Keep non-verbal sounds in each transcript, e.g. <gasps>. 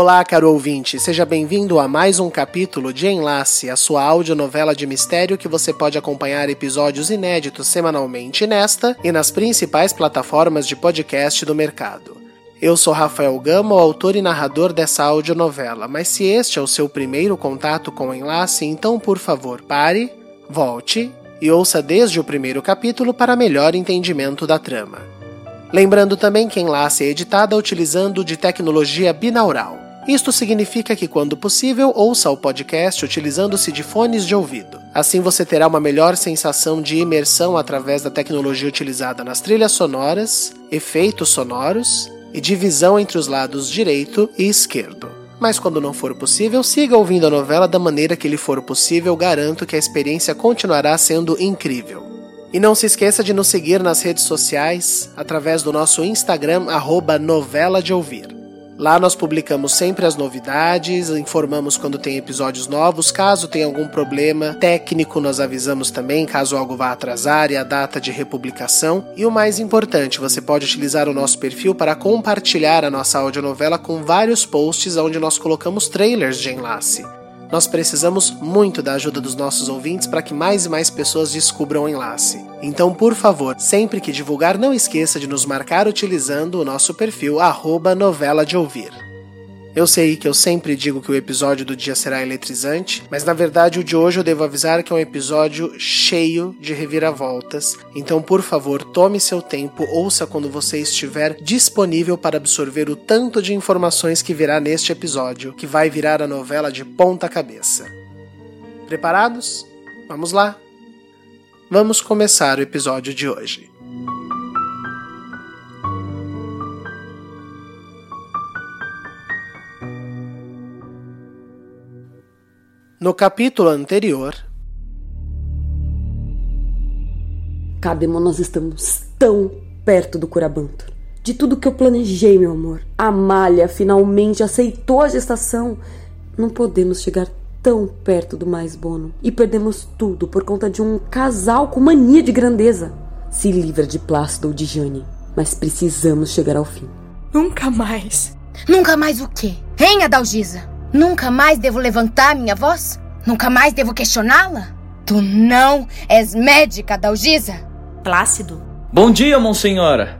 Olá, caro ouvinte, seja bem-vindo a mais um capítulo de Enlace, a sua audionovela de mistério que você pode acompanhar episódios inéditos semanalmente nesta e nas principais plataformas de podcast do mercado. Eu sou Rafael Gama, o autor e narrador dessa audionovela, mas se este é o seu primeiro contato com o Enlace, então por favor pare, volte e ouça desde o primeiro capítulo para melhor entendimento da trama. Lembrando também que Enlace é editada utilizando de tecnologia binaural. Isto significa que, quando possível, ouça o podcast utilizando-se de fones de ouvido. Assim você terá uma melhor sensação de imersão através da tecnologia utilizada nas trilhas sonoras, efeitos sonoros e divisão entre os lados direito e esquerdo. Mas quando não for possível, siga ouvindo a novela da maneira que lhe for possível, garanto que a experiência continuará sendo incrível. E não se esqueça de nos seguir nas redes sociais através do nosso Instagram, arroba novela de ouvir. Lá nós publicamos sempre as novidades, informamos quando tem episódios novos. Caso tenha algum problema técnico, nós avisamos também, caso algo vá atrasar e a data de republicação. E o mais importante, você pode utilizar o nosso perfil para compartilhar a nossa audionovela com vários posts onde nós colocamos trailers de enlace. Nós precisamos muito da ajuda dos nossos ouvintes para que mais e mais pessoas descubram o enlace. Então, por favor, sempre que divulgar, não esqueça de nos marcar utilizando o nosso perfil novela de ouvir. Eu sei que eu sempre digo que o episódio do dia será eletrizante, mas na verdade o de hoje eu devo avisar que é um episódio cheio de reviravoltas. Então, por favor, tome seu tempo, ouça quando você estiver disponível para absorver o tanto de informações que virá neste episódio, que vai virar a novela de ponta cabeça. Preparados? Vamos lá! Vamos começar o episódio de hoje. No capítulo anterior. Cademo, nós estamos tão perto do Curabanto. De tudo que eu planejei, meu amor. A Malha finalmente aceitou a gestação. Não podemos chegar tão perto do mais bono. E perdemos tudo por conta de um casal com mania de grandeza. Se livra de Plácido ou de Jane. Mas precisamos chegar ao fim. Nunca mais. Nunca mais o quê? Hein, Adalgisa? Nunca mais devo levantar minha voz? Nunca mais devo questioná-la? Tu não és médica, Dalgisa? Plácido. Bom dia, monsenhora.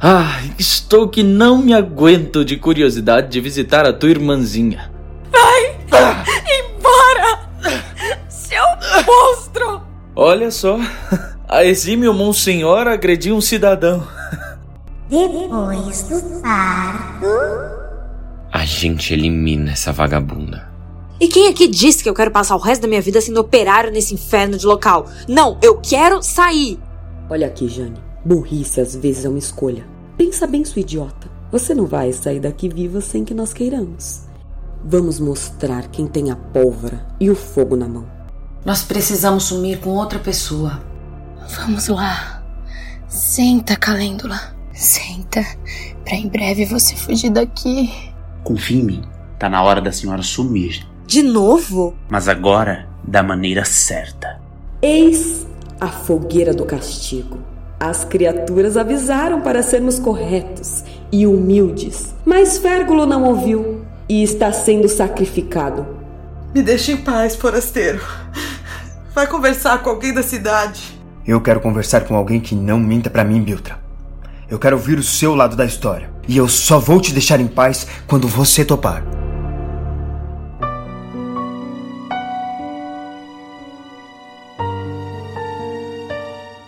Ah, estou que não me aguento de curiosidade de visitar a tua irmãzinha. Vai! Ah. Embora! Seu monstro! Olha só, a exímio monsenhora agrediu um cidadão. Depois do parto, a gente elimina essa vagabunda. E quem aqui disse que eu quero passar o resto da minha vida sendo operário nesse inferno de local? Não, eu quero sair! Olha aqui, Jane. Burrice às vezes é uma escolha. Pensa bem, sua idiota. Você não vai sair daqui viva sem que nós queiramos. Vamos mostrar quem tem a pólvora e o fogo na mão. Nós precisamos sumir com outra pessoa. Vamos lá. Senta, Calêndula. Senta, pra em breve você fugir daqui. Confie em mim. Tá na hora da senhora sumir. De novo? Mas agora da maneira certa. Eis a fogueira do castigo. As criaturas avisaram para sermos corretos e humildes, mas Férgulo não ouviu e está sendo sacrificado. Me deixe em paz, forasteiro. Vai conversar com alguém da cidade. Eu quero conversar com alguém que não minta para mim, Biltra. Eu quero ouvir o seu lado da história. E eu só vou te deixar em paz quando você topar.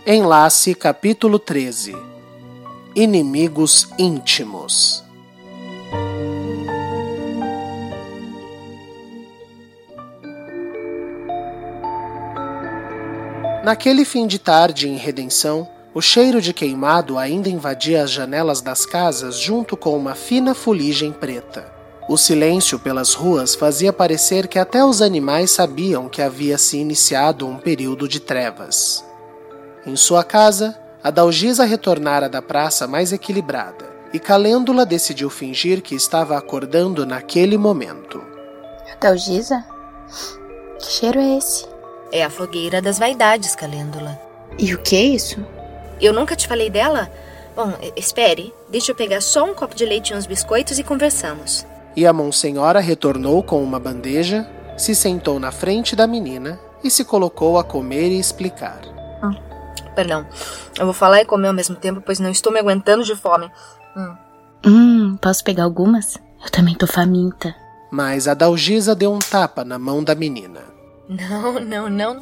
Enlace capítulo 13 Inimigos íntimos Naquele fim de tarde em Redenção, O cheiro de queimado ainda invadia as janelas das casas junto com uma fina fuligem preta. O silêncio pelas ruas fazia parecer que até os animais sabiam que havia se iniciado um período de trevas. Em sua casa, a Dalgisa retornara da praça mais equilibrada, e Calêndula decidiu fingir que estava acordando naquele momento. Dalgisa? Que cheiro é esse? É a fogueira das vaidades, Calêndula. E o que é isso? Eu nunca te falei dela? Bom, espere, deixa eu pegar só um copo de leite e uns biscoitos e conversamos. E a Monsenhora retornou com uma bandeja, se sentou na frente da menina e se colocou a comer e explicar. Hum, perdão, eu vou falar e comer ao mesmo tempo, pois não estou me aguentando de fome. Hum, hum posso pegar algumas? Eu também tô faminta. Mas a Dalgisa deu um tapa na mão da menina. Não, não, não.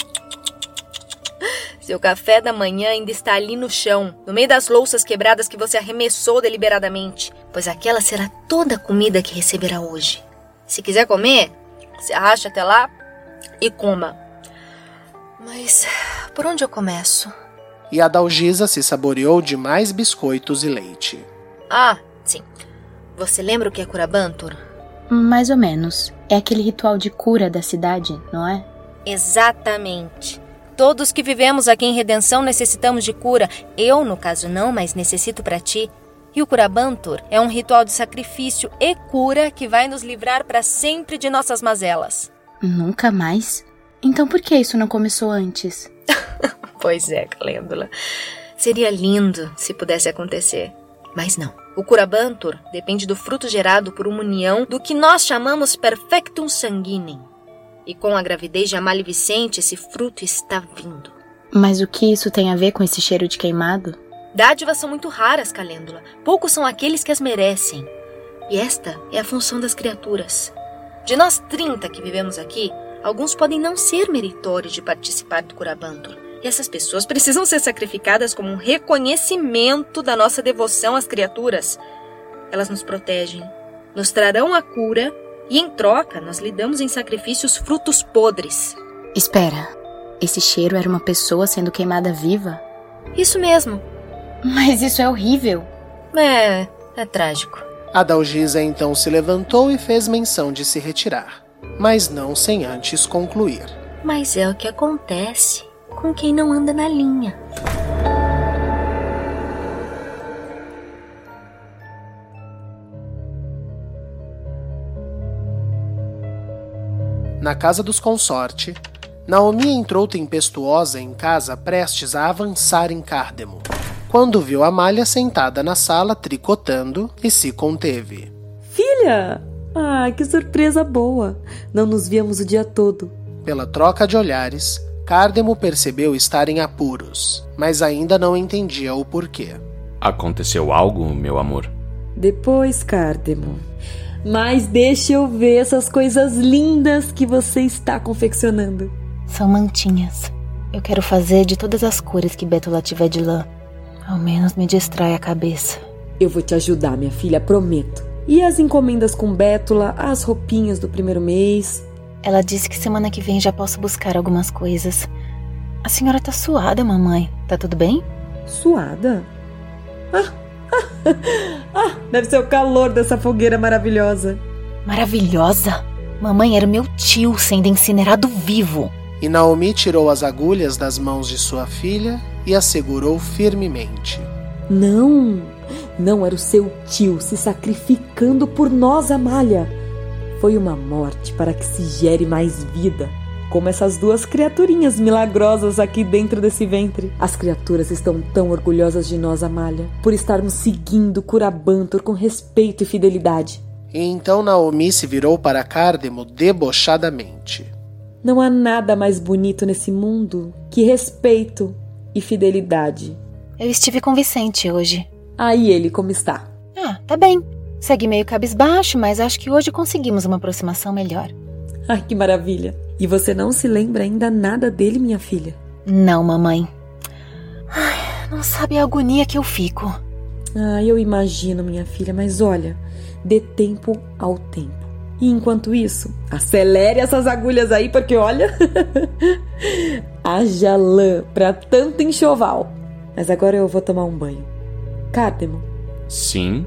Seu café da manhã ainda está ali no chão, no meio das louças quebradas que você arremessou deliberadamente, pois aquela será toda a comida que receberá hoje. Se quiser comer, se arraste até lá e coma. Mas por onde eu começo? E a Dalgisa se saboreou de mais biscoitos e leite. Ah, sim. Você lembra o que é Curabantur? Mais ou menos. É aquele ritual de cura da cidade, não é? Exatamente. Todos que vivemos aqui em Redenção necessitamos de cura. Eu, no caso, não, mas necessito para ti. E o Curabantur é um ritual de sacrifício e cura que vai nos livrar para sempre de nossas mazelas. Nunca mais? Então por que isso não começou antes? <laughs> pois é, Calêndula. Seria lindo se pudesse acontecer. Mas não. O Curabantur depende do fruto gerado por uma união do que nós chamamos perfectum sanguinem. E com a gravidez de Amália Vicente, esse fruto está vindo. Mas o que isso tem a ver com esse cheiro de queimado? Dádivas são muito raras, Calêndula. Poucos são aqueles que as merecem. E esta é a função das criaturas. De nós 30 que vivemos aqui, alguns podem não ser meritórios de participar do Curabantur. E essas pessoas <laughs> precisam ser sacrificadas como um reconhecimento da nossa devoção às criaturas. Elas nos protegem, nos trarão a cura e em troca, nós lhe damos em sacrifícios frutos podres. Espera, esse cheiro era uma pessoa sendo queimada viva? Isso mesmo. Mas isso é horrível. É, é trágico. A Dalgisa então se levantou e fez menção de se retirar, mas não sem antes concluir. Mas é o que acontece com quem não anda na linha. Na casa dos consorte, Naomi entrou tempestuosa em casa prestes a avançar em Cárdemo, quando viu Amália sentada na sala tricotando e se conteve. Filha! Ah, que surpresa boa! Não nos víamos o dia todo. Pela troca de olhares, Cárdemo percebeu estar em apuros, mas ainda não entendia o porquê. Aconteceu algo, meu amor? Depois, Cárdemo. Mas deixa eu ver essas coisas lindas que você está confeccionando. São mantinhas. Eu quero fazer de todas as cores que Bétula tiver de lã. Ao menos me distrai a cabeça. Eu vou te ajudar, minha filha, prometo. E as encomendas com Bétula, as roupinhas do primeiro mês? Ela disse que semana que vem já posso buscar algumas coisas. A senhora tá suada, mamãe. Tá tudo bem? Suada? Ah, ah, deve ser o calor dessa fogueira maravilhosa. Maravilhosa? Mamãe era meu tio sendo incinerado vivo. E Naomi tirou as agulhas das mãos de sua filha e a segurou firmemente. Não, não era o seu tio se sacrificando por nós, Amália. Foi uma morte para que se gere mais vida como essas duas criaturinhas milagrosas aqui dentro desse ventre. As criaturas estão tão orgulhosas de nós, Amália, por estarmos seguindo Curabantor com respeito e fidelidade. E então Naomi se virou para Cárdemo debochadamente. Não há nada mais bonito nesse mundo que respeito e fidelidade. Eu estive com Vicente hoje. Aí ele como está? Ah, tá bem. Segue meio cabisbaixo, mas acho que hoje conseguimos uma aproximação melhor. Ai, que maravilha. E você não se lembra ainda nada dele, minha filha? Não, mamãe. Ai, não sabe a agonia que eu fico. Ah, eu imagino, minha filha, mas olha, dê tempo ao tempo. E enquanto isso, acelere essas agulhas aí, porque olha, <laughs> haja lã para tanto enxoval. Mas agora eu vou tomar um banho. Cardemo, Sim?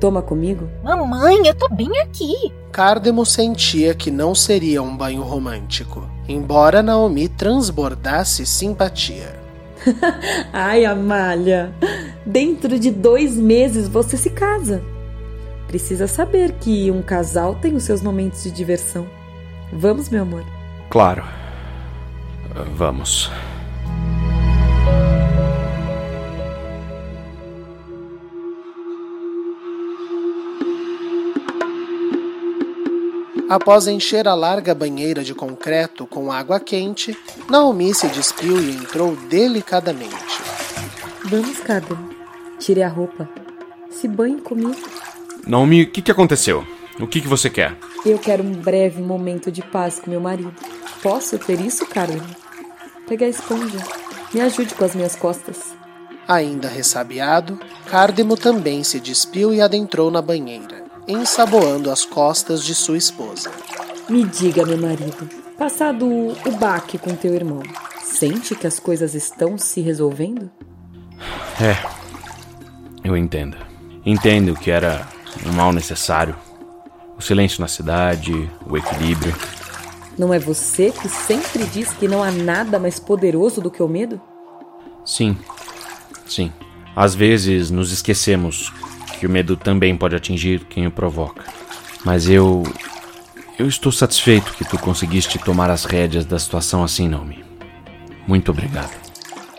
Toma comigo? Mamãe, eu tô bem aqui. Cardemo sentia que não seria um banho romântico, embora Naomi transbordasse simpatia. <laughs> Ai, Amália, dentro de dois meses você se casa. Precisa saber que um casal tem os seus momentos de diversão. Vamos, meu amor? Claro. Vamos. Após encher a larga banheira de concreto com água quente, Naomi se despiu e entrou delicadamente. Vamos, Cardemo. Tire a roupa. Se banhe comigo. Naomi, o que, que aconteceu? O que, que você quer? Eu quero um breve momento de paz com meu marido. Posso ter isso, Cardemo? Pegue a esponja. Me ajude com as minhas costas. Ainda ressabiado, Cardemo também se despiu e adentrou na banheira, ensaboando as costas de sua esposa. Me diga, meu marido, passado o baque com teu irmão, sente que as coisas estão se resolvendo? É. Eu entendo. Entendo que era um mal necessário. O silêncio na cidade, o equilíbrio. Não é você que sempre diz que não há nada mais poderoso do que o medo? Sim. Sim. Às vezes nos esquecemos que o medo também pode atingir quem o provoca. Mas eu. Eu estou satisfeito que tu conseguiste tomar as rédeas da situação assim, Naomi. Muito obrigado.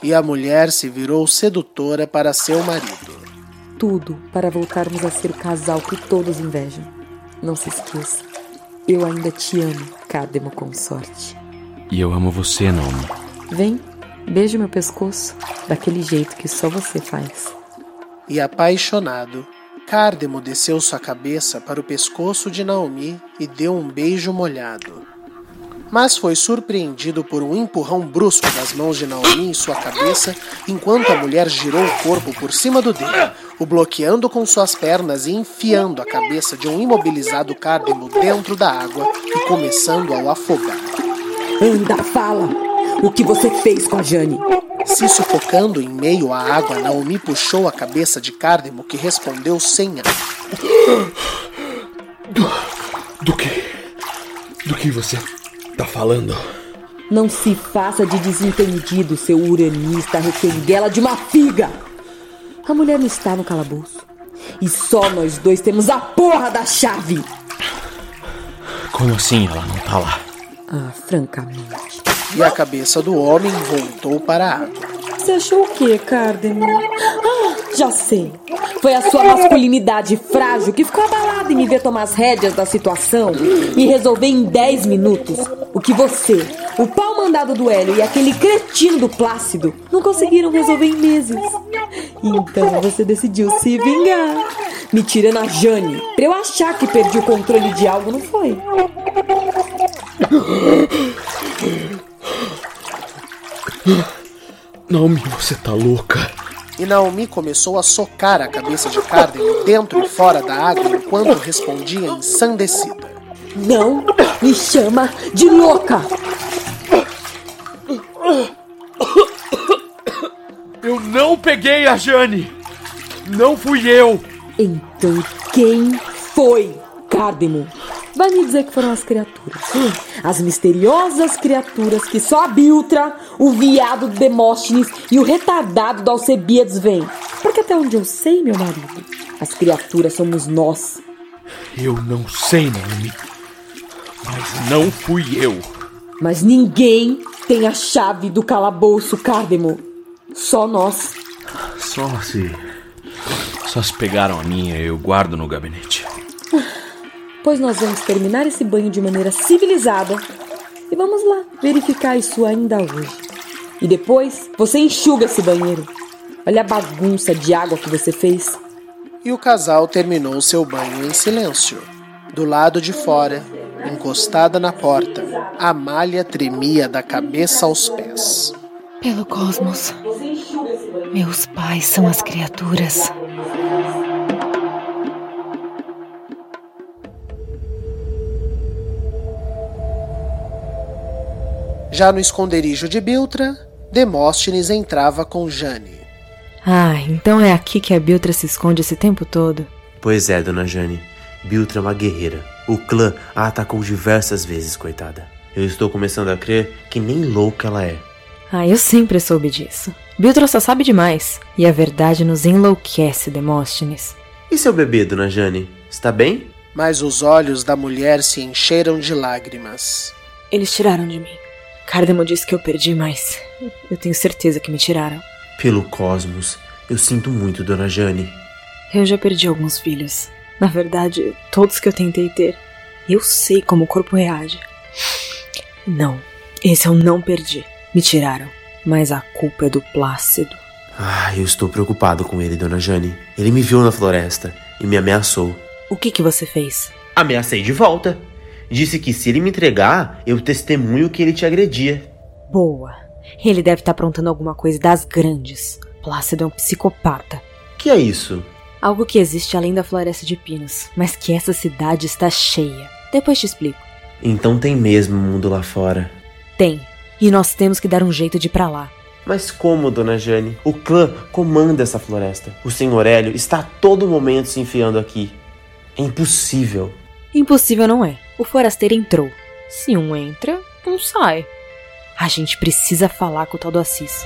E a mulher se virou sedutora para seu marido. Tudo para voltarmos a ser o casal que todos invejam. Não se esqueça, eu ainda te amo, Cádemo Consorte. E eu amo você, Naomi. Vem, beije meu pescoço, daquele jeito que só você faz. E apaixonado, Cardemo desceu sua cabeça para o pescoço de Naomi e deu um beijo molhado. Mas foi surpreendido por um empurrão brusco das mãos de Naomi em sua cabeça, enquanto a mulher girou o corpo por cima do dele, o bloqueando com suas pernas e enfiando a cabeça de um imobilizado Cardemo dentro da água e começando a o afogar. Anda, fala! O que você fez com a Jane? Se sufocando em meio à água, Naomi puxou a cabeça de Cardemo, que respondeu sem ar. Do, do que? Do que você tá falando? Não se faça de desentendido, seu uranista requenguela de uma figa! A mulher não está no calabouço. E só nós dois temos a porra da chave! Como assim ela não tá lá? Ah, francamente. E a cabeça do homem voltou para a água. Você achou o quê, Cardemo? Ah, já sei. Foi a sua masculinidade frágil que ficou abalada em me ver tomar as rédeas da situação e resolver em 10 minutos o que você, o pau mandado do Hélio e aquele cretino do Plácido não conseguiram resolver em meses. Então você decidiu se vingar, me tirando a Jane, pra eu achar que perdi o controle de algo, não foi? <gasps> Naomi, você tá louca. E Naomi começou a socar a cabeça de Cardemo dentro e fora da água enquanto respondia ensandecida. Não me chama de louca! Eu não peguei a Jane! Não fui eu! Então quem foi, Cardemo? Vai me dizer que foram as criaturas. As misteriosas criaturas que só a Biltra, o viado do Demóstenes e o retardado do Alcebiades vêm. Porque até onde eu sei, meu marido, as criaturas somos nós. Eu não sei, Naomi. Mas não fui eu. Mas ninguém tem a chave do calabouço, Cardemo. Só nós. Só se. Só se pegaram a minha, eu guardo no gabinete. Pois nós vamos terminar esse banho de maneira civilizada. E vamos lá verificar isso ainda hoje. E depois você enxuga esse banheiro. Olha a bagunça de água que você fez. E o casal terminou seu banho em silêncio. Do lado de fora, encostada na porta, Amália tremia da cabeça aos pés. Pelo cosmos, meus pais são as criaturas. Já no esconderijo de Biltra, Demóstenes entrava com Jane. Ah, então é aqui que a Biltra se esconde esse tempo todo? Pois é, dona Jane. Biltra é uma guerreira. O clã a atacou diversas vezes, coitada. Eu estou começando a crer que nem louca ela é. Ah, eu sempre soube disso. Biltra só sabe demais. E a verdade nos enlouquece, Demóstenes. E seu bebê, dona Jane? Está bem? Mas os olhos da mulher se encheram de lágrimas. Eles tiraram de mim. Cardemo disse que eu perdi, mas eu tenho certeza que me tiraram. Pelo cosmos, eu sinto muito, dona Jane. Eu já perdi alguns filhos. Na verdade, todos que eu tentei ter. Eu sei como o corpo reage. Não, esse eu não perdi. Me tiraram. Mas a culpa é do Plácido. Ah, eu estou preocupado com ele, dona Jane. Ele me viu na floresta e me ameaçou. O que que você fez? Ameacei de volta. Disse que se ele me entregar, eu testemunho que ele te agredia. Boa. Ele deve estar aprontando alguma coisa das grandes. Plácido é um psicopata. Que é isso? Algo que existe além da floresta de pinos, mas que essa cidade está cheia. Depois te explico. Então tem mesmo mundo lá fora. Tem. E nós temos que dar um jeito de ir pra lá. Mas como, dona Jane? O clã comanda essa floresta. O senhor Hélio está a todo momento se enfiando aqui. É impossível. Impossível não é. O forasteiro entrou. Se um entra, um sai. A gente precisa falar com o tal do Assis.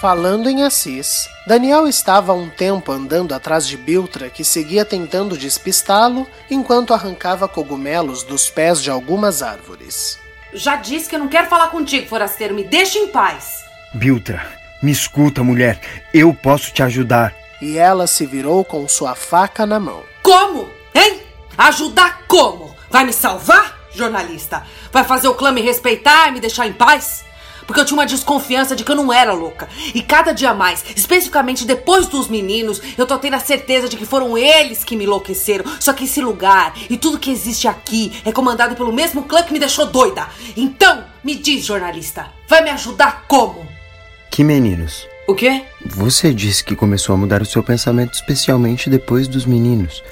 Falando em Assis, Daniel estava há um tempo andando atrás de Biltra, que seguia tentando despistá-lo enquanto arrancava cogumelos dos pés de algumas árvores. Já disse que eu não quero falar contigo, forasteiro. Me deixa em paz. Biltra, me escuta, mulher. Eu posso te ajudar. E ela se virou com sua faca na mão. Como? Hein? Ajudar como? Vai me salvar, jornalista? Vai fazer o clã me respeitar e me deixar em paz? Porque eu tinha uma desconfiança de que eu não era louca. E cada dia mais, especificamente depois dos meninos, eu tô tendo a certeza de que foram eles que me enlouqueceram. Só que esse lugar e tudo que existe aqui é comandado pelo mesmo clã que me deixou doida. Então, me diz, jornalista, vai me ajudar como? Que meninos? O quê? Você disse que começou a mudar o seu pensamento especialmente depois dos meninos.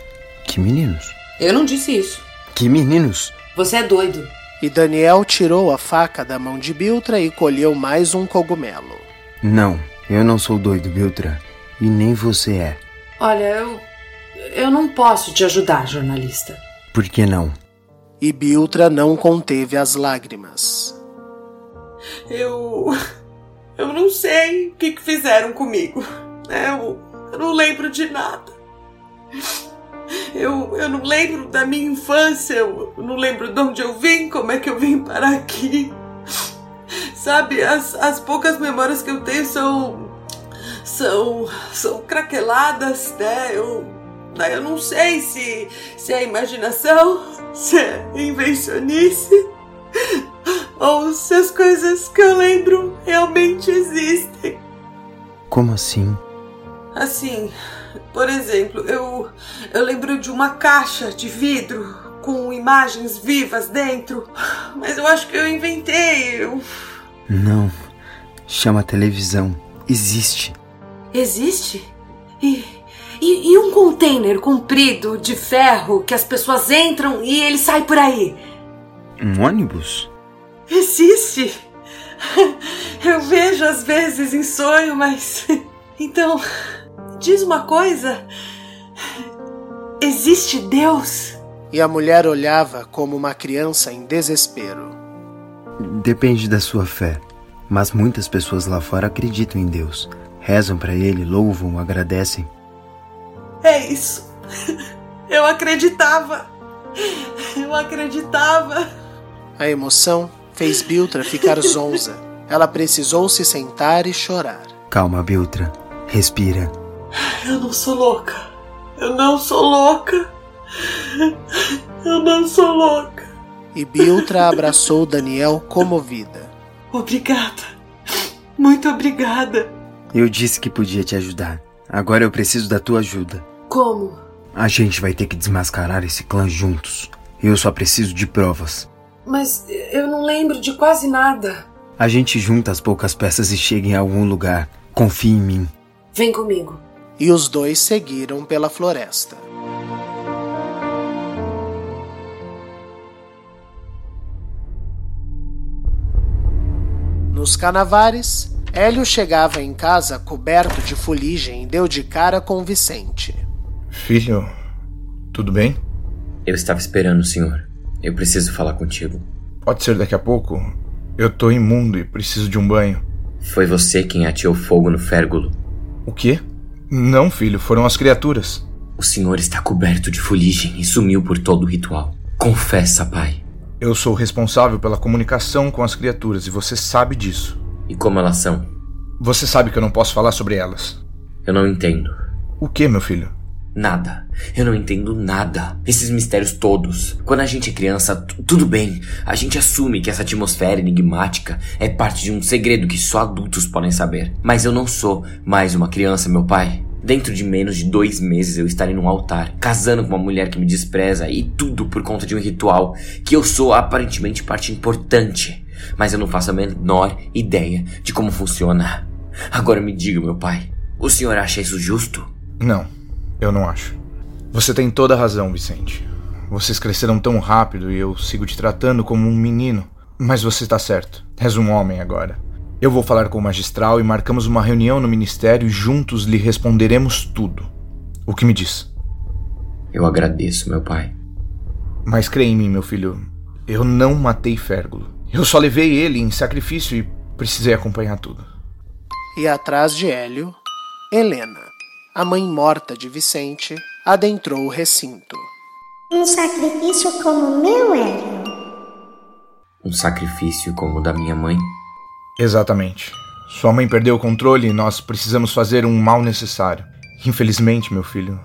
Que meninos? Eu não disse isso. Que meninos? Você é doido. E Daniel tirou a faca da mão de Biltra e colheu mais um cogumelo. Não, eu não sou doido, Biltra. E nem você é. Olha, eu. Eu não posso te ajudar, jornalista. Por que não? E Biltra não conteve as lágrimas. Eu. Eu não sei o que, que fizeram comigo. Eu, eu não lembro de nada. Eu, eu não lembro da minha infância, eu não lembro de onde eu vim, como é que eu vim parar aqui. Sabe, as, as poucas memórias que eu tenho são. são. são craqueladas, né? Eu, daí eu não sei se, se é imaginação, <laughs> se é invencionice, ou se as coisas que eu lembro realmente existem. Como assim? Assim, por exemplo, eu, eu lembro de uma caixa de vidro com imagens vivas dentro, mas eu acho que eu inventei. Eu... Não. Chama televisão. Existe. Existe? E, e, e um container comprido de ferro que as pessoas entram e ele sai por aí? Um ônibus? Existe! Eu vejo às vezes em sonho, mas. Então, diz uma coisa: existe Deus? E a mulher olhava como uma criança em desespero. Depende da sua fé. Mas muitas pessoas lá fora acreditam em Deus. Rezam para ele, louvam, agradecem. É isso. Eu acreditava. Eu acreditava. A emoção fez Biltra ficar zonza. Ela precisou se sentar e chorar. Calma, Biltra. Respira. Eu não sou louca. Eu não sou louca. Eu não sou louca. E Biltra abraçou Daniel comovida. Obrigada. Muito obrigada. Eu disse que podia te ajudar. Agora eu preciso da tua ajuda. Como? A gente vai ter que desmascarar esse clã juntos. Eu só preciso de provas. Mas eu não lembro de quase nada. A gente junta as poucas peças e chega em algum lugar. Confie em mim. Vem comigo. E os dois seguiram pela floresta. Nos canavares, Hélio chegava em casa coberto de fuligem e deu de cara com Vicente. Filho, tudo bem? Eu estava esperando o senhor. Eu preciso falar contigo. Pode ser daqui a pouco. Eu tô imundo e preciso de um banho. Foi você quem ateou fogo no férgulo. O quê? Não, filho, foram as criaturas. O senhor está coberto de fuligem e sumiu por todo o ritual. Confessa, pai. Eu sou responsável pela comunicação com as criaturas e você sabe disso. E como elas são? Você sabe que eu não posso falar sobre elas. Eu não entendo. O que, meu filho? Nada. Eu não entendo nada. Esses mistérios todos. Quando a gente é criança, tudo bem. A gente assume que essa atmosfera enigmática é parte de um segredo que só adultos podem saber. Mas eu não sou mais uma criança, meu pai. Dentro de menos de dois meses eu estarei num altar, casando com uma mulher que me despreza e tudo por conta de um ritual que eu sou aparentemente parte importante, mas eu não faço a menor ideia de como funciona. Agora me diga, meu pai, o senhor acha isso justo? Não, eu não acho. Você tem toda a razão, Vicente. Vocês cresceram tão rápido e eu sigo te tratando como um menino. Mas você está certo. És um homem agora. Eu vou falar com o magistral e marcamos uma reunião no ministério e juntos lhe responderemos tudo. O que me diz? Eu agradeço, meu pai. Mas creia em mim, meu filho. Eu não matei Férgulo. Eu só levei ele em sacrifício e precisei acompanhar tudo. E atrás de Hélio, Helena, a mãe morta de Vicente, adentrou o recinto. Um sacrifício como o meu, Hélio? Um sacrifício como o da minha mãe? Exatamente. Sua mãe perdeu o controle e nós precisamos fazer um mal necessário. Infelizmente, meu filho,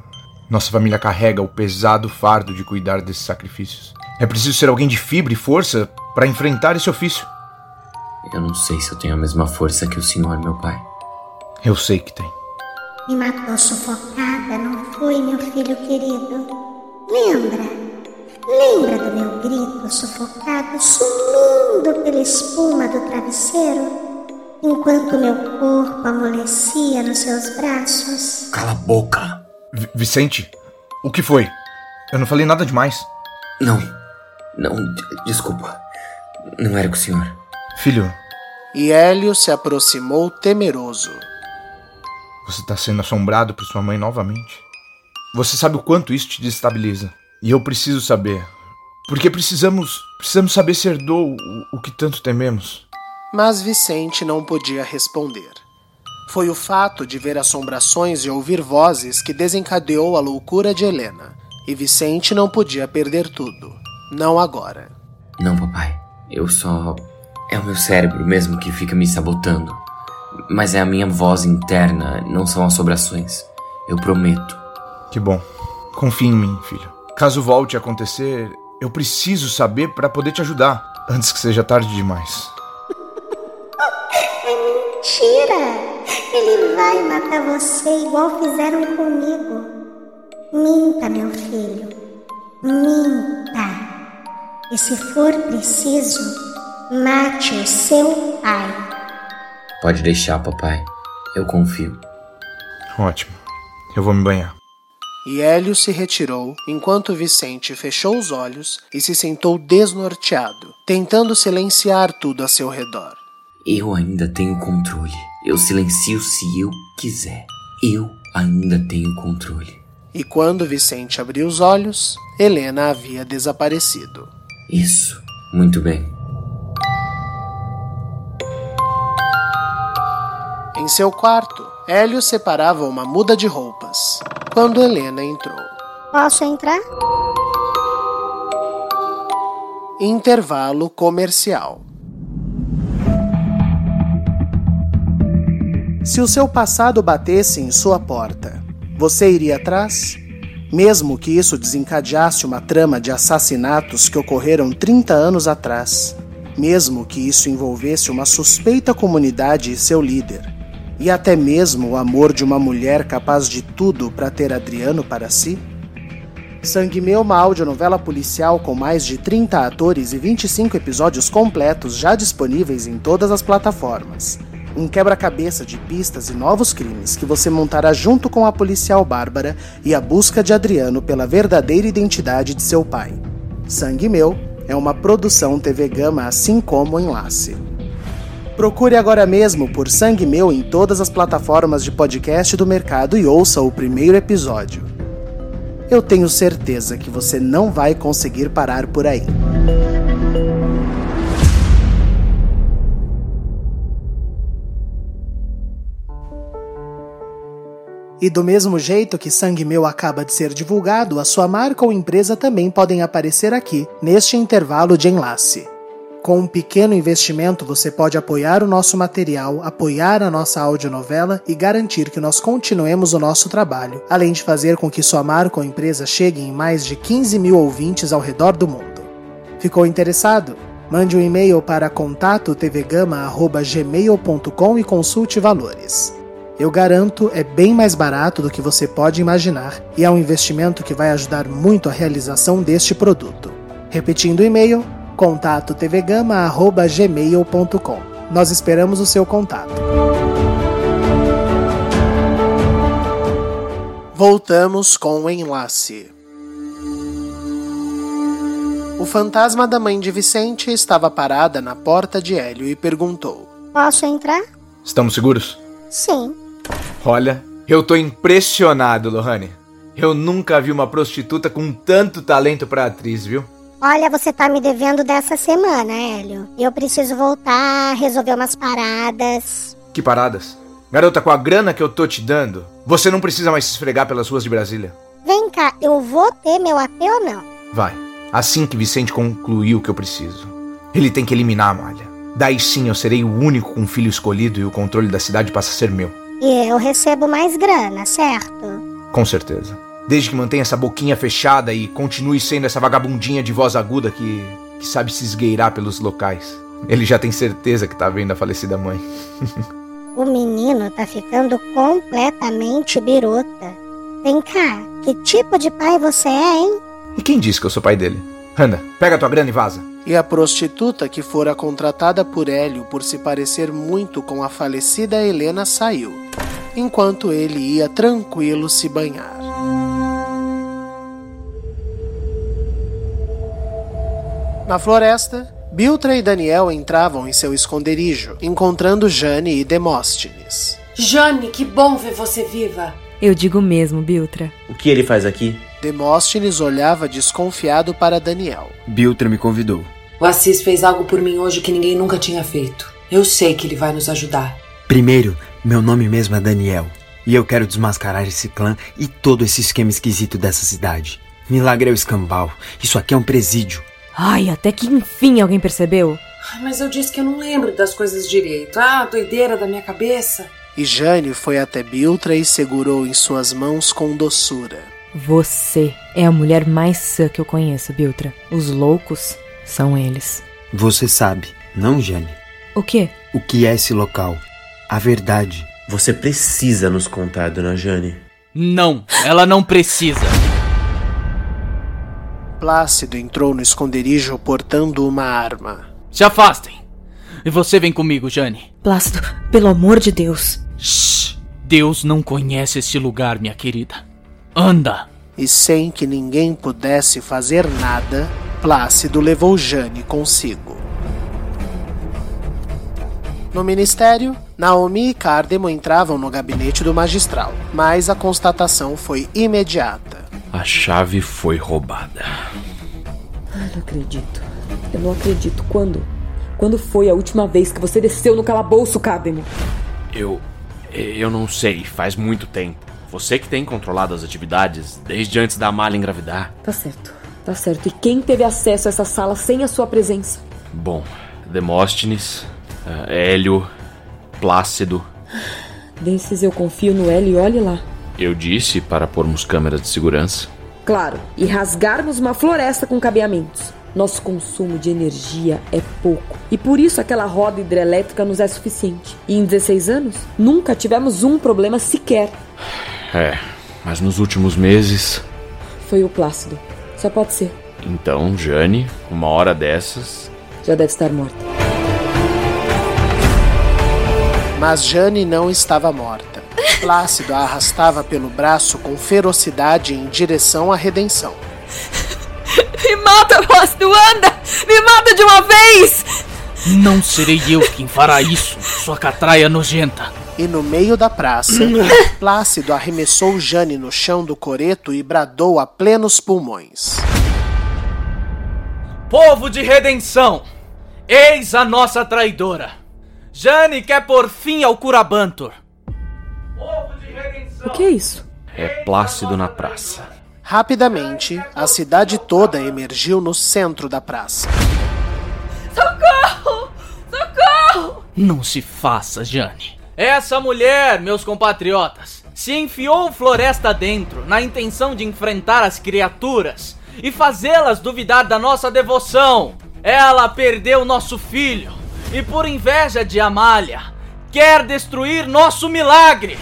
nossa família carrega o pesado fardo de cuidar desses sacrifícios. É preciso ser alguém de fibra e força para enfrentar esse ofício. Eu não sei se eu tenho a mesma força que o senhor, meu pai. Eu sei que tem. Me matou sufocada, não foi, meu filho querido? Lembra? Lembra do meu grito sufocado sumindo pela espuma do travesseiro? Enquanto meu corpo amolecia nos seus braços? Cala a boca! V Vicente, o que foi? Eu não falei nada demais. Não, não, desculpa. Não era com o senhor. Filho. E Hélio se aproximou temeroso. Você está sendo assombrado por sua mãe novamente. Você sabe o quanto isso te destabiliza. E eu preciso saber. Porque precisamos. Precisamos saber se herdou o, o que tanto tememos. Mas Vicente não podia responder. Foi o fato de ver assombrações e ouvir vozes que desencadeou a loucura de Helena. E Vicente não podia perder tudo. Não agora. Não, papai. Eu só. É o meu cérebro mesmo que fica me sabotando. Mas é a minha voz interna, não são assombrações. Eu prometo. Que bom. Confie em mim, filho. Caso volte a acontecer, eu preciso saber para poder te ajudar antes que seja tarde demais. É mentira! Ele vai matar você igual fizeram comigo. Minta, meu filho. Minta. E se for preciso, mate o seu pai. Pode deixar, papai. Eu confio. Ótimo. Eu vou me banhar. E Hélio se retirou enquanto Vicente fechou os olhos e se sentou desnorteado, tentando silenciar tudo a seu redor. Eu ainda tenho controle. Eu silencio se eu quiser. Eu ainda tenho controle. E quando Vicente abriu os olhos, Helena havia desaparecido. Isso. Muito bem. Seu quarto, Hélio separava uma muda de roupas quando Helena entrou. Posso entrar? Intervalo comercial. Se o seu passado batesse em sua porta, você iria atrás? Mesmo que isso desencadeasse uma trama de assassinatos que ocorreram 30 anos atrás, mesmo que isso envolvesse uma suspeita comunidade e seu líder, e até mesmo o amor de uma mulher capaz de tudo para ter Adriano para si? Sangue Meu, uma audionovela policial com mais de 30 atores e 25 episódios completos já disponíveis em todas as plataformas. Um quebra-cabeça de pistas e novos crimes que você montará junto com a policial Bárbara e a busca de Adriano pela verdadeira identidade de seu pai. Sangue Meu é uma produção TV Gama assim como Enlace. Procure agora mesmo por Sangue Meu em todas as plataformas de podcast do mercado e ouça o primeiro episódio. Eu tenho certeza que você não vai conseguir parar por aí. E do mesmo jeito que Sangue Meu acaba de ser divulgado, a sua marca ou empresa também podem aparecer aqui, neste intervalo de enlace. Com um pequeno investimento, você pode apoiar o nosso material, apoiar a nossa audionovela e garantir que nós continuemos o nosso trabalho, além de fazer com que sua marca ou empresa chegue em mais de 15 mil ouvintes ao redor do mundo. Ficou interessado? Mande um e-mail para contato tvgama.gmail.com e consulte valores. Eu garanto, é bem mais barato do que você pode imaginar e é um investimento que vai ajudar muito a realização deste produto. Repetindo o e-mail, contato tvgama@gmail.com. Nós esperamos o seu contato. Voltamos com o enlace. O fantasma da mãe de Vicente estava parada na porta de Hélio e perguntou: Posso entrar? Estamos seguros? Sim. Olha, eu tô impressionado, Lohane. Eu nunca vi uma prostituta com tanto talento pra atriz, viu? Olha, você tá me devendo dessa semana, Hélio. Eu preciso voltar, resolver umas paradas. Que paradas? Garota, com a grana que eu tô te dando, você não precisa mais se esfregar pelas ruas de Brasília. Vem cá, eu vou ter meu AP ou não? Vai. Assim que Vicente concluir o que eu preciso. Ele tem que eliminar a malha. Daí sim eu serei o único com filho escolhido e o controle da cidade passa a ser meu. E eu recebo mais grana, certo? Com certeza. Desde que mantenha essa boquinha fechada e continue sendo essa vagabundinha de voz aguda que, que sabe se esgueirar pelos locais. Ele já tem certeza que tá vendo a falecida mãe. <laughs> o menino tá ficando completamente birota. Vem cá, que tipo de pai você é, hein? E quem disse que eu sou pai dele? Anda, pega tua grana e vaza. E a prostituta que fora contratada por Hélio por se parecer muito com a falecida Helena saiu, enquanto ele ia tranquilo se banhar. Na floresta, Biltra e Daniel entravam em seu esconderijo, encontrando Jane e Demóstenes. Jane, que bom ver você viva! Eu digo mesmo, Biltra. O que ele faz aqui? Demóstenes olhava desconfiado para Daniel. Biltra me convidou. O Assis fez algo por mim hoje que ninguém nunca tinha feito. Eu sei que ele vai nos ajudar. Primeiro, meu nome mesmo é Daniel. E eu quero desmascarar esse clã e todo esse esquema esquisito dessa cidade. Milagre é o escambau. Isso aqui é um presídio. Ai, até que enfim alguém percebeu. Mas eu disse que eu não lembro das coisas direito. Ah, doideira da minha cabeça. E Jane foi até Biltra e segurou em suas mãos com doçura. Você é a mulher mais sã que eu conheço, Biltra. Os loucos são eles. Você sabe, não, Jane? O quê? O que é esse local? A verdade. Você precisa nos contar, dona Jane. Não, ela não precisa. Plácido entrou no esconderijo portando uma arma. Se afastem. E você vem comigo, Jane. Plácido, pelo amor de Deus. Shh. Deus não conhece este lugar, minha querida. Anda. E sem que ninguém pudesse fazer nada, Plácido levou Jane consigo. No ministério, Naomi e Cardemo entravam no gabinete do magistral, mas a constatação foi imediata. A chave foi roubada. Ai, não acredito. Eu não acredito. Quando? Quando foi a última vez que você desceu no calabouço, Cardemo? Eu. Eu não sei, faz muito tempo. Você que tem controlado as atividades desde antes da Malha engravidar. Tá certo, tá certo. E quem teve acesso a essa sala sem a sua presença? Bom, Demóstenes, uh, Hélio, Plácido. Desses eu confio no Hélio e olhe lá. Eu disse para pormos câmeras de segurança. Claro, e rasgarmos uma floresta com cabeamentos. Nosso consumo de energia é pouco e por isso aquela roda hidrelétrica nos é suficiente. E em 16 anos, nunca tivemos um problema sequer. É, mas nos últimos meses. Foi o Plácido. Só pode ser. Então, Jane, uma hora dessas. Já deve estar morta. Mas Jane não estava morta. Plácido a arrastava pelo braço com ferocidade em direção à redenção. <laughs> Me mata, Plácido, anda! Me mata de uma vez! Não serei eu quem fará isso, sua catraia nojenta. E no meio da praça, <laughs> Plácido arremessou Jane no chão do coreto e bradou a plenos pulmões. Povo de redenção, eis a nossa traidora. Jane quer pôr fim ao Curabantor. O que é isso? É Plácido na praça. Rapidamente, a cidade toda emergiu no centro da praça. Socorro! Socorro! Não se faça, Jane. Essa mulher, meus compatriotas, se enfiou floresta dentro na intenção de enfrentar as criaturas e fazê-las duvidar da nossa devoção. Ela perdeu nosso filho e, por inveja de Amália, quer destruir nosso milagre.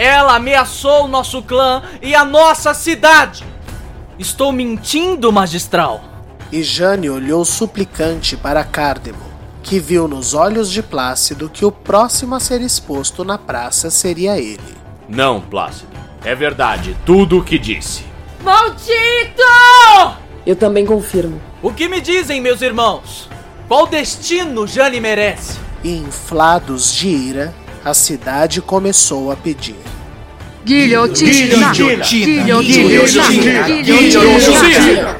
Ela ameaçou nosso clã e a nossa cidade. Estou mentindo, magistral. E Jane olhou suplicante para Cárdemo, que viu nos olhos de Plácido que o próximo a ser exposto na praça seria ele. Não, Plácido. É verdade tudo o que disse. Maldito! Eu também confirmo. O que me dizem, meus irmãos? Qual destino Jane merece? E inflados de ira, a cidade começou a pedir. Guilhotina! Guilhotina! Guilhotina! Guilhotina!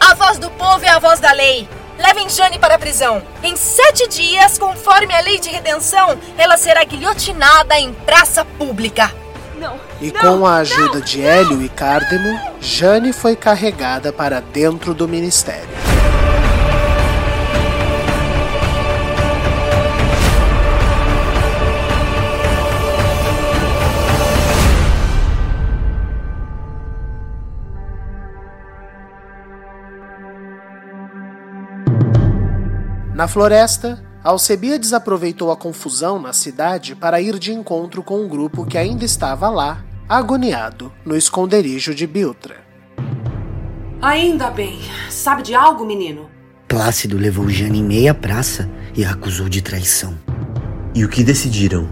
A voz do povo é a voz da lei. Levem Jane para a prisão. Em sete dias, conforme a lei de redenção, ela será guilhotinada em praça pública. Não. E com a ajuda de Hélio e Cárdemo, Jane foi carregada para dentro do ministério. Na floresta, Alcebiades aproveitou a confusão na cidade para ir de encontro com um grupo que ainda estava lá, agoniado, no esconderijo de Biltra. Ainda bem. Sabe de algo, menino? Plácido levou Jane em meia praça e a acusou de traição. E o que decidiram?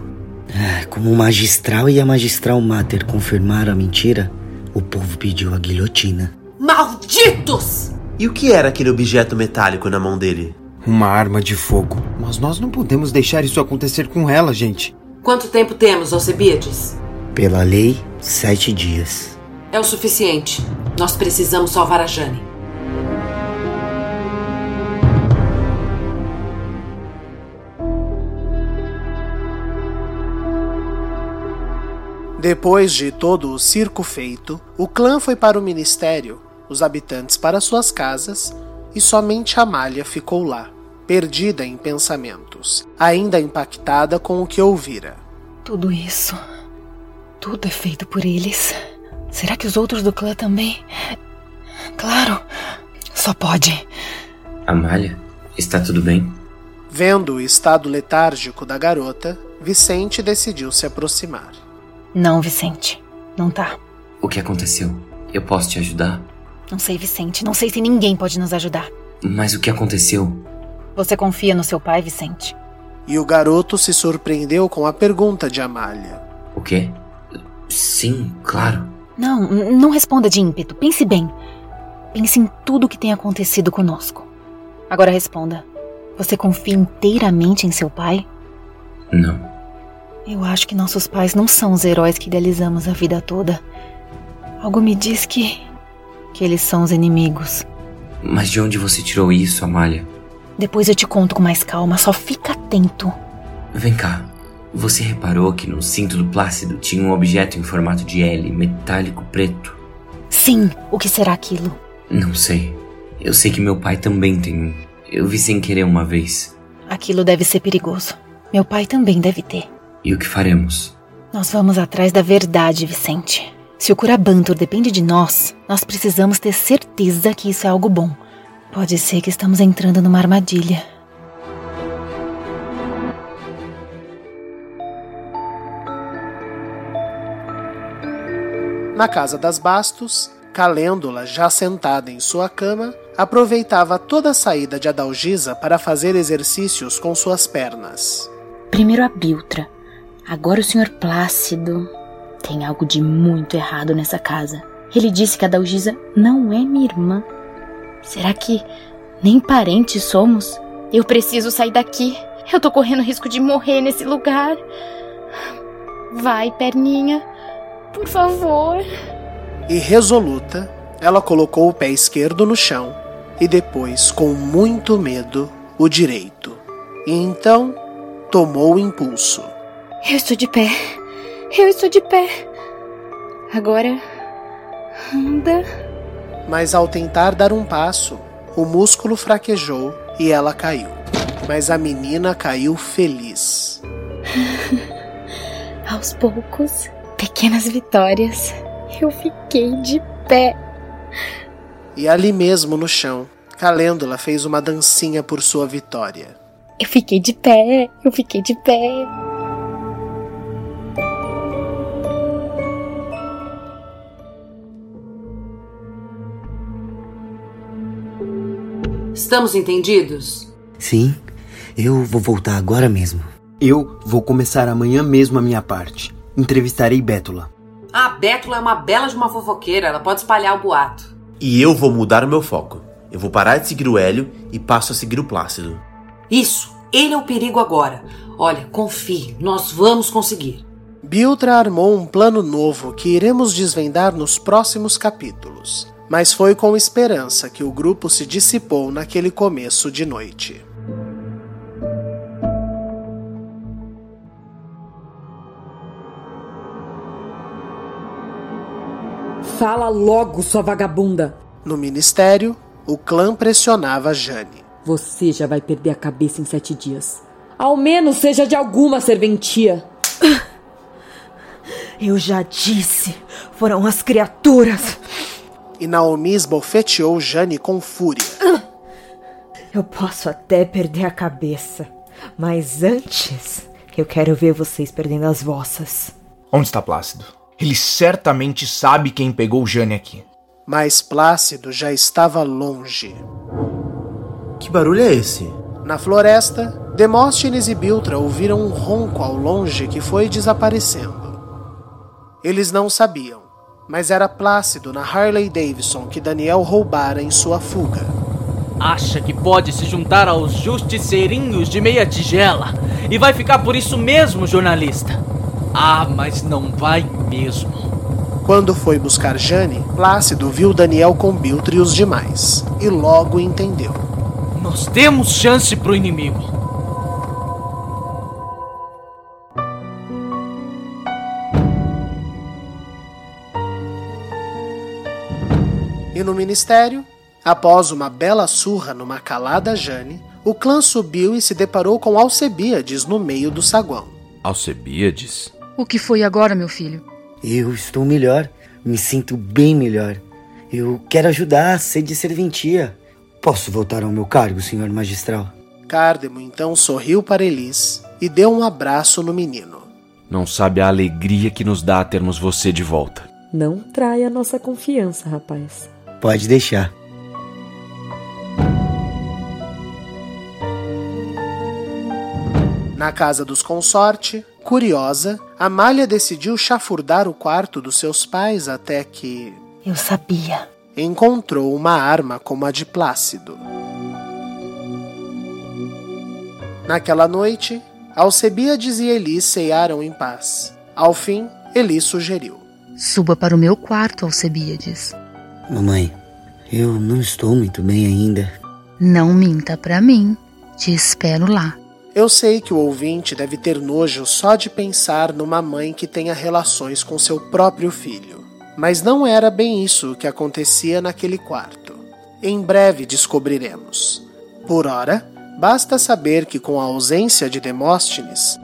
Ah, como o magistral e a magistral mater confirmaram a mentira, o povo pediu a guilhotina. Malditos! E o que era aquele objeto metálico na mão dele? Uma arma de fogo. Mas nós não podemos deixar isso acontecer com ela, gente. Quanto tempo temos, Alcebiades? Pela lei, sete dias. É o suficiente. Nós precisamos salvar a Jane. Depois de todo o circo feito, o clã foi para o ministério, os habitantes para suas casas e somente Amália ficou lá, perdida em pensamentos, ainda impactada com o que ouvira. Tudo isso. Tudo é feito por eles. Será que os outros do clã também? Claro, só pode. Amália, está tudo bem? Vendo o estado letárgico da garota, Vicente decidiu se aproximar. Não, Vicente. Não tá. O que aconteceu? Eu posso te ajudar? Não sei, Vicente. Não sei se ninguém pode nos ajudar. Mas o que aconteceu? Você confia no seu pai, Vicente? E o garoto se surpreendeu com a pergunta de Amália. O quê? Sim, claro. Não, não responda de ímpeto. Pense bem. Pense em tudo o que tem acontecido conosco. Agora responda. Você confia inteiramente em seu pai? Não. Eu acho que nossos pais não são os heróis que idealizamos a vida toda. Algo me diz que. Que eles são os inimigos. Mas de onde você tirou isso, Amália? Depois eu te conto com mais calma, só fica atento. Vem cá. Você reparou que no cinto do Plácido tinha um objeto em formato de L, metálico preto? Sim, o que será aquilo? Não sei. Eu sei que meu pai também tem um. Eu vi sem querer uma vez. Aquilo deve ser perigoso. Meu pai também deve ter. E o que faremos? Nós vamos atrás da verdade, Vicente. Se o Curabantur depende de nós, nós precisamos ter certeza que isso é algo bom. Pode ser que estamos entrando numa armadilha. Na casa das Bastos, Calêndula, já sentada em sua cama, aproveitava toda a saída de Adalgisa para fazer exercícios com suas pernas. Primeiro a Biltra, agora o Sr. Plácido. Tem algo de muito errado nessa casa. Ele disse que a Adalgisa não é minha irmã. Será que nem parentes somos? Eu preciso sair daqui. Eu tô correndo risco de morrer nesse lugar. Vai, perninha. Por favor. E resoluta, ela colocou o pé esquerdo no chão e depois, com muito medo, o direito. E então tomou o impulso. Eu estou de pé. Eu estou de pé. Agora. Anda. Mas ao tentar dar um passo, o músculo fraquejou e ela caiu. Mas a menina caiu feliz. <laughs> Aos poucos, pequenas vitórias. Eu fiquei de pé. E ali mesmo no chão, Calêndula fez uma dancinha por sua vitória. Eu fiquei de pé, eu fiquei de pé. Estamos entendidos? Sim, eu vou voltar agora mesmo. Eu vou começar amanhã mesmo a minha parte. Entrevistarei Bétula. A Bétula é uma bela de uma fofoqueira, ela pode espalhar o boato. E eu vou mudar o meu foco. Eu vou parar de seguir o Hélio e passo a seguir o Plácido. Isso, ele é o perigo agora. Olha, confie, nós vamos conseguir. Biltra armou um plano novo que iremos desvendar nos próximos capítulos. Mas foi com esperança que o grupo se dissipou naquele começo de noite. Fala logo, sua vagabunda! No ministério, o clã pressionava Jane. Você já vai perder a cabeça em sete dias. Ao menos seja de alguma serventia. <laughs> Eu já disse, foram as criaturas. E Naomi esbofeteou Jane com fúria. Eu posso até perder a cabeça, mas antes eu quero ver vocês perdendo as vossas. Onde está Plácido? Ele certamente sabe quem pegou Jane aqui. Mas Plácido já estava longe. Que barulho é esse? Na floresta, Demóstenes e Biltra ouviram um ronco ao longe que foi desaparecendo. Eles não sabiam, mas era Plácido na Harley Davidson que Daniel roubara em sua fuga. Acha que pode se juntar aos justiceirinhos de meia tigela e vai ficar por isso mesmo, jornalista? Ah, mas não vai mesmo. Quando foi buscar Jane, Plácido viu Daniel com Biltre e os demais, e logo entendeu. Nós temos chance pro inimigo. No ministério, após uma bela surra numa calada Jane, o clã subiu e se deparou com Alcebíades no meio do saguão. Alcebíades? O que foi agora, meu filho? Eu estou melhor. Me sinto bem melhor. Eu quero ajudar a ser de serventia. Posso voltar ao meu cargo, senhor magistral? Cárdemo então sorriu para Elis e deu um abraço no menino. Não sabe a alegria que nos dá termos você de volta. Não traia nossa confiança, rapaz. Pode deixar. Na casa dos consorte, curiosa, Amália decidiu chafurdar o quarto dos seus pais até que. Eu sabia. Encontrou uma arma como a de Plácido. Naquela noite, Alcebíades e Elis ceiaram em paz. Ao fim, Elis sugeriu: Suba para o meu quarto, Alcebíades. Mamãe, eu não estou muito bem ainda. Não minta para mim. Te espero lá. Eu sei que o ouvinte deve ter nojo só de pensar numa mãe que tenha relações com seu próprio filho. Mas não era bem isso que acontecia naquele quarto. Em breve descobriremos. Por ora, basta saber que com a ausência de Demóstenes,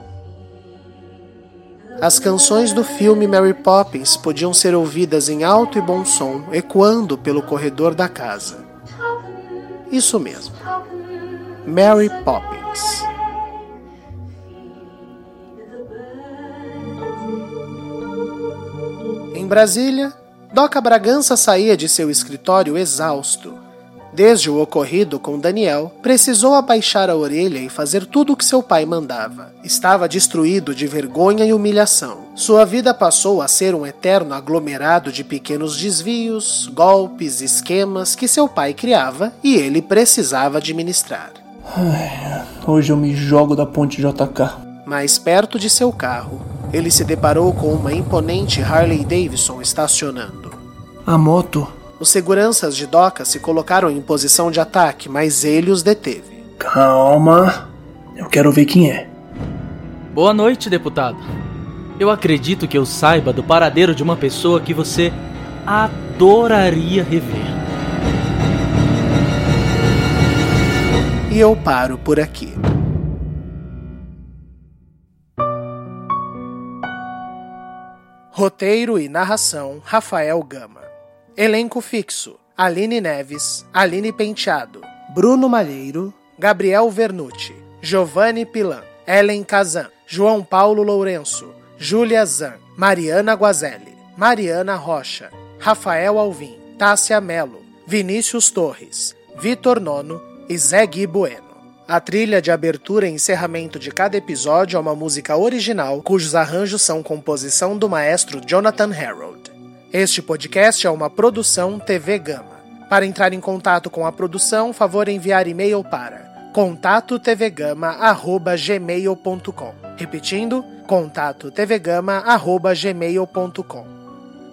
as canções do filme Mary Poppins podiam ser ouvidas em alto e bom som, ecoando pelo corredor da casa. Isso mesmo. Mary Poppins. Em Brasília, Doca Bragança saía de seu escritório exausto. Desde o ocorrido com Daniel, precisou abaixar a orelha e fazer tudo o que seu pai mandava. Estava destruído de vergonha e humilhação. Sua vida passou a ser um eterno aglomerado de pequenos desvios, golpes, esquemas que seu pai criava e ele precisava administrar. Ai, hoje eu me jogo da ponte JK. Mais perto de seu carro, ele se deparou com uma imponente Harley Davidson estacionando. A moto? Os seguranças de doca se colocaram em posição de ataque, mas ele os deteve. Calma, eu quero ver quem é. Boa noite, deputado. Eu acredito que eu saiba do paradeiro de uma pessoa que você adoraria rever. E eu paro por aqui. Roteiro e narração: Rafael Gama. Elenco fixo: Aline Neves, Aline Penteado, Bruno Malheiro, Gabriel Vernucci, Giovanni Pilan, Ellen Kazan, João Paulo Lourenço, Júlia Zan, Mariana Guazelli, Mariana Rocha, Rafael Alvim, Tássia Melo, Vinícius Torres, Vitor Nono e Zé Gui Bueno. A trilha de abertura e encerramento de cada episódio é uma música original cujos arranjos são composição do maestro Jonathan Harold. Este podcast é uma produção TV Gama. Para entrar em contato com a produção, favor enviar e-mail para contatotvgama@gmail.com. Repetindo, contatotvgama@gmail.com.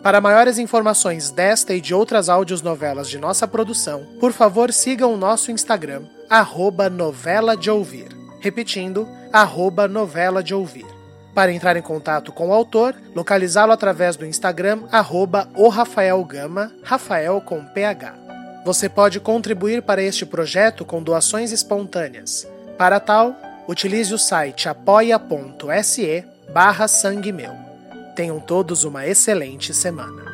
Para maiores informações desta e de outras áudios novelas de nossa produção, por favor sigam o nosso Instagram, arroba novela de ouvir. Repetindo, arroba novela de ouvir. Para entrar em contato com o autor, localizá-lo através do Instagram, arroba Rafael Rafael com PH. Você pode contribuir para este projeto com doações espontâneas. Para tal, utilize o site apoia.se barra sangue meu. Tenham todos uma excelente semana.